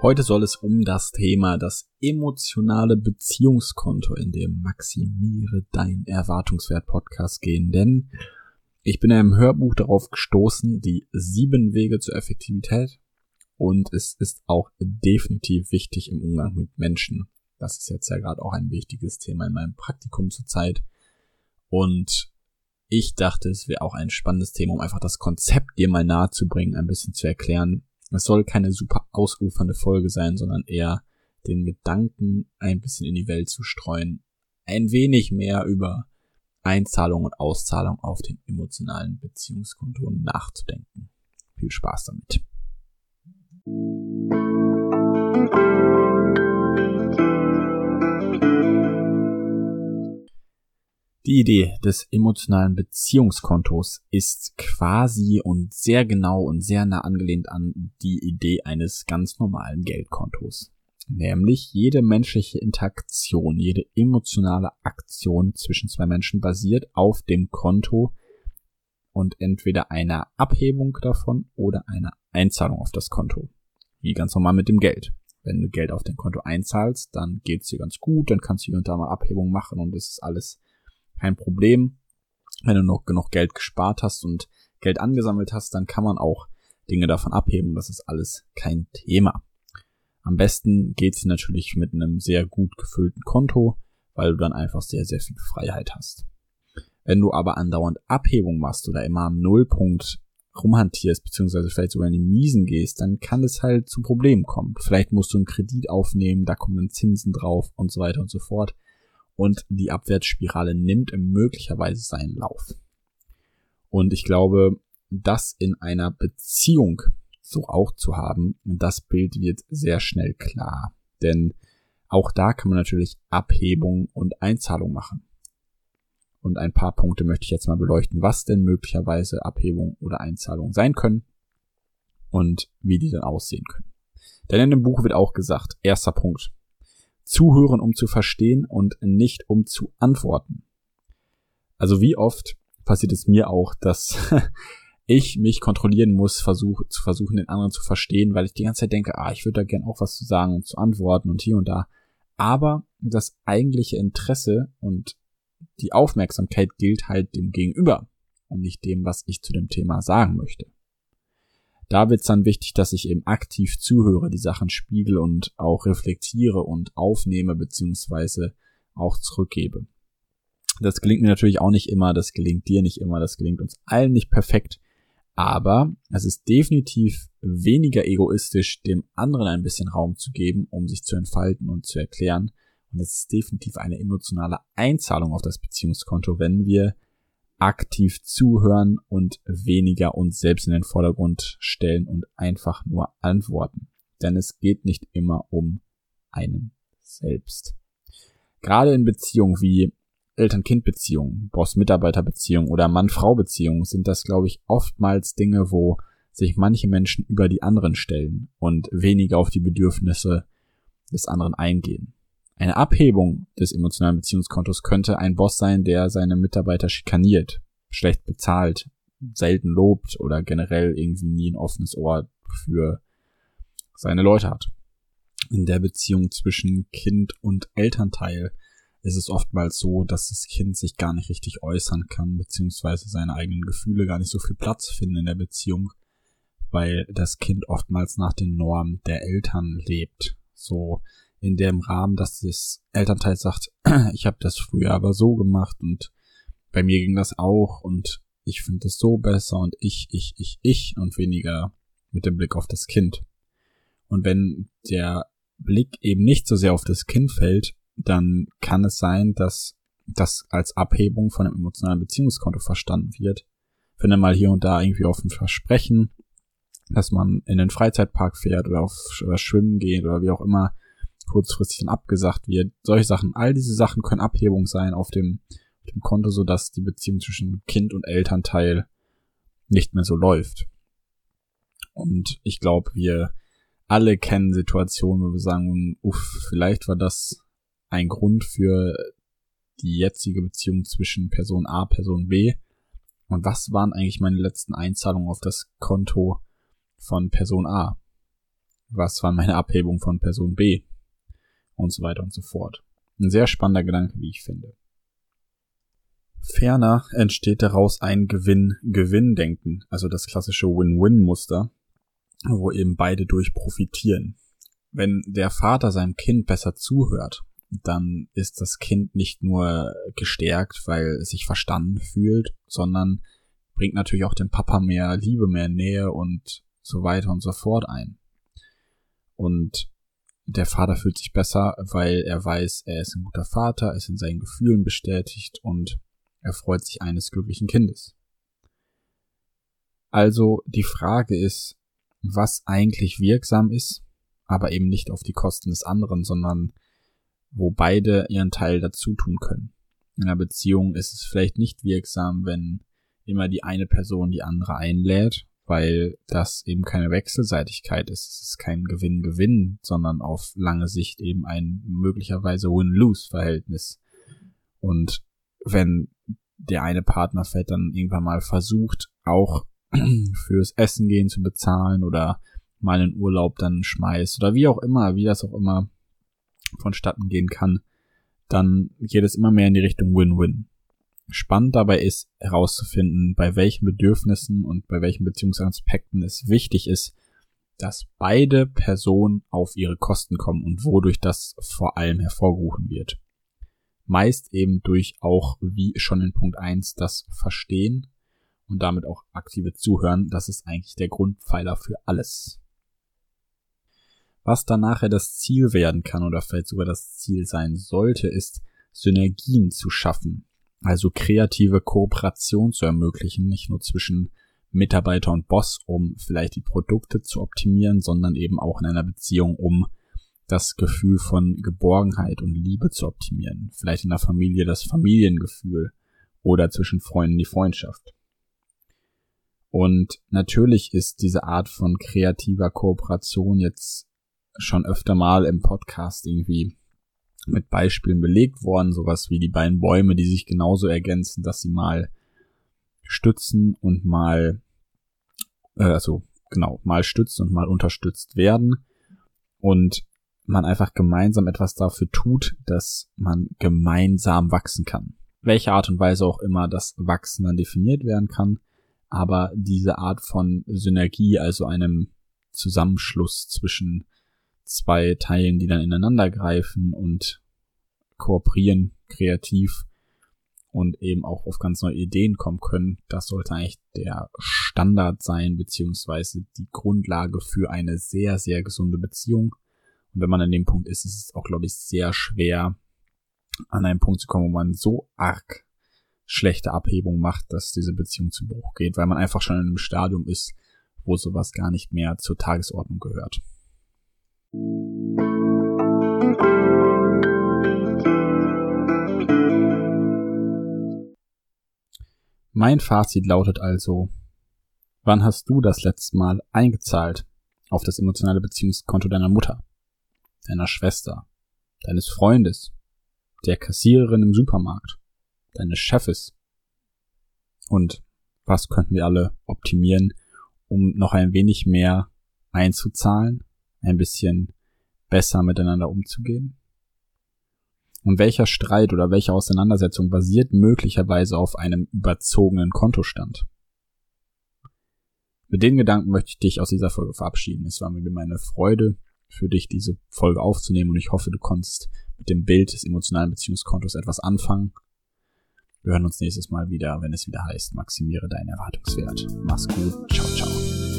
Heute soll es um das Thema das emotionale Beziehungskonto in dem Maximiere dein Erwartungswert Podcast gehen, denn ich bin ja im Hörbuch darauf gestoßen, die sieben Wege zur Effektivität. Und es ist auch definitiv wichtig im Umgang mit Menschen. Das ist jetzt ja gerade auch ein wichtiges Thema in meinem Praktikum zurzeit. Und ich dachte, es wäre auch ein spannendes Thema, um einfach das Konzept dir mal nahe zu bringen, ein bisschen zu erklären, es soll keine super ausufernde Folge sein, sondern eher den Gedanken ein bisschen in die Welt zu streuen, ein wenig mehr über Einzahlung und Auszahlung auf dem emotionalen Beziehungskonto nachzudenken. Viel Spaß damit. Die Idee des emotionalen Beziehungskontos ist quasi und sehr genau und sehr nah angelehnt an die Idee eines ganz normalen Geldkontos. Nämlich jede menschliche Interaktion, jede emotionale Aktion zwischen zwei Menschen basiert auf dem Konto und entweder einer Abhebung davon oder einer Einzahlung auf das Konto. Wie ganz normal mit dem Geld. Wenn du Geld auf dein Konto einzahlst, dann geht's dir ganz gut, dann kannst du hier und da mal Abhebung machen und es ist alles kein Problem. Wenn du noch genug Geld gespart hast und Geld angesammelt hast, dann kann man auch Dinge davon abheben. Das ist alles kein Thema. Am besten geht's natürlich mit einem sehr gut gefüllten Konto, weil du dann einfach sehr, sehr viel Freiheit hast. Wenn du aber andauernd Abhebung machst oder immer am Nullpunkt rumhantierst, beziehungsweise vielleicht sogar in die Miesen gehst, dann kann es halt zu Problemen kommen. Vielleicht musst du einen Kredit aufnehmen, da kommen dann Zinsen drauf und so weiter und so fort und die Abwärtsspirale nimmt möglicherweise seinen Lauf. Und ich glaube, das in einer Beziehung so auch zu haben, das Bild wird sehr schnell klar. Denn auch da kann man natürlich Abhebung und Einzahlung machen. Und ein paar Punkte möchte ich jetzt mal beleuchten, was denn möglicherweise Abhebung oder Einzahlung sein können und wie die dann aussehen können. Denn in dem Buch wird auch gesagt, erster Punkt, zuhören, um zu verstehen und nicht um zu antworten. Also wie oft passiert es mir auch, dass ich mich kontrollieren muss, versuch, zu versuchen, den anderen zu verstehen, weil ich die ganze Zeit denke, ah, ich würde da gern auch was zu sagen und zu antworten und hier und da. Aber das eigentliche Interesse und die Aufmerksamkeit gilt halt dem Gegenüber und nicht dem, was ich zu dem Thema sagen möchte da wird es dann wichtig, dass ich eben aktiv zuhöre, die Sachen spiegel und auch reflektiere und aufnehme beziehungsweise auch zurückgebe. Das gelingt mir natürlich auch nicht immer, das gelingt dir nicht immer, das gelingt uns allen nicht perfekt, aber es ist definitiv weniger egoistisch, dem anderen ein bisschen Raum zu geben, um sich zu entfalten und zu erklären. Und es ist definitiv eine emotionale Einzahlung auf das Beziehungskonto, wenn wir aktiv zuhören und weniger uns selbst in den Vordergrund stellen und einfach nur antworten. Denn es geht nicht immer um einen selbst. Gerade in Beziehungen wie Eltern-Kind-Beziehungen, Boss-Mitarbeiter-Beziehungen oder Mann-Frau-Beziehungen sind das, glaube ich, oftmals Dinge, wo sich manche Menschen über die anderen stellen und weniger auf die Bedürfnisse des anderen eingehen. Eine Abhebung des emotionalen Beziehungskontos könnte ein Boss sein, der seine Mitarbeiter schikaniert, schlecht bezahlt, selten lobt oder generell irgendwie nie ein offenes Ohr für seine Leute hat. In der Beziehung zwischen Kind und Elternteil ist es oftmals so, dass das Kind sich gar nicht richtig äußern kann, beziehungsweise seine eigenen Gefühle gar nicht so viel Platz finden in der Beziehung, weil das Kind oftmals nach den Normen der Eltern lebt. So in dem Rahmen, dass das Elternteil sagt, ich habe das früher aber so gemacht und bei mir ging das auch und ich finde es so besser und ich, ich, ich, ich und weniger mit dem Blick auf das Kind. Und wenn der Blick eben nicht so sehr auf das Kind fällt, dann kann es sein, dass das als Abhebung von einem emotionalen Beziehungskonto verstanden wird. Wenn er mal hier und da irgendwie auf ein Versprechen, dass man in den Freizeitpark fährt oder auf oder Schwimmen geht oder wie auch immer, kurzfristig dann abgesagt wird. Solche Sachen, all diese Sachen können Abhebung sein auf dem, auf dem Konto, sodass die Beziehung zwischen Kind und Elternteil nicht mehr so läuft. Und ich glaube, wir alle kennen Situationen, wo wir sagen, uff, vielleicht war das ein Grund für die jetzige Beziehung zwischen Person A, Person B. Und was waren eigentlich meine letzten Einzahlungen auf das Konto von Person A? Was war meine Abhebung von Person B? Und so weiter und so fort. Ein sehr spannender Gedanke, wie ich finde. Ferner entsteht daraus ein Gewinn-Gewinn-Denken, also das klassische Win-Win-Muster, wo eben beide durch profitieren. Wenn der Vater seinem Kind besser zuhört, dann ist das Kind nicht nur gestärkt, weil es sich verstanden fühlt, sondern bringt natürlich auch dem Papa mehr Liebe, mehr Nähe und so weiter und so fort ein. Und der Vater fühlt sich besser, weil er weiß, er ist ein guter Vater, ist in seinen Gefühlen bestätigt und er freut sich eines glücklichen Kindes. Also die Frage ist, was eigentlich wirksam ist, aber eben nicht auf die Kosten des anderen, sondern wo beide ihren Teil dazu tun können. In einer Beziehung ist es vielleicht nicht wirksam, wenn immer die eine Person die andere einlädt, weil das eben keine Wechselseitigkeit ist. Es ist kein Gewinn-Gewinn, sondern auf lange Sicht eben ein möglicherweise Win-Lose-Verhältnis. Und wenn der eine Partner vielleicht dann irgendwann mal versucht, auch fürs Essen gehen zu bezahlen oder mal einen Urlaub dann schmeißt oder wie auch immer, wie das auch immer vonstatten gehen kann, dann geht es immer mehr in die Richtung Win-Win. Spannend dabei ist herauszufinden, bei welchen Bedürfnissen und bei welchen Beziehungsaspekten es wichtig ist, dass beide Personen auf ihre Kosten kommen und wodurch das vor allem hervorgerufen wird. Meist eben durch auch, wie schon in Punkt 1, das Verstehen und damit auch aktive Zuhören. Das ist eigentlich der Grundpfeiler für alles. Was dann nachher das Ziel werden kann oder vielleicht sogar das Ziel sein sollte, ist Synergien zu schaffen. Also kreative Kooperation zu ermöglichen, nicht nur zwischen Mitarbeiter und Boss, um vielleicht die Produkte zu optimieren, sondern eben auch in einer Beziehung, um das Gefühl von Geborgenheit und Liebe zu optimieren. Vielleicht in der Familie das Familiengefühl oder zwischen Freunden die Freundschaft. Und natürlich ist diese Art von kreativer Kooperation jetzt schon öfter mal im Podcast irgendwie mit Beispielen belegt worden, sowas wie die beiden Bäume, die sich genauso ergänzen, dass sie mal stützen und mal, äh, also genau, mal stützt und mal unterstützt werden und man einfach gemeinsam etwas dafür tut, dass man gemeinsam wachsen kann. Welche Art und Weise auch immer das Wachsen dann definiert werden kann, aber diese Art von Synergie, also einem Zusammenschluss zwischen zwei Teilen, die dann ineinander greifen und kooperieren, kreativ und eben auch auf ganz neue Ideen kommen können. Das sollte eigentlich der Standard sein, beziehungsweise die Grundlage für eine sehr, sehr gesunde Beziehung. Und wenn man an dem Punkt ist, ist es auch, glaube ich, sehr schwer, an einen Punkt zu kommen, wo man so arg schlechte Abhebung macht, dass diese Beziehung zu Bruch geht, weil man einfach schon in einem Stadium ist, wo sowas gar nicht mehr zur Tagesordnung gehört. Mein Fazit lautet also, wann hast du das letzte Mal eingezahlt auf das emotionale Beziehungskonto deiner Mutter, deiner Schwester, deines Freundes, der Kassiererin im Supermarkt, deines Chefes? Und was könnten wir alle optimieren, um noch ein wenig mehr einzuzahlen ein bisschen besser miteinander umzugehen? Und welcher Streit oder welche Auseinandersetzung basiert möglicherweise auf einem überzogenen Kontostand? Mit den Gedanken möchte ich dich aus dieser Folge verabschieden. Es war mir meine Freude, für dich diese Folge aufzunehmen und ich hoffe, du konntest mit dem Bild des emotionalen Beziehungskontos etwas anfangen. Wir hören uns nächstes Mal wieder, wenn es wieder heißt, maximiere deinen Erwartungswert. Mach's gut. Ciao, ciao.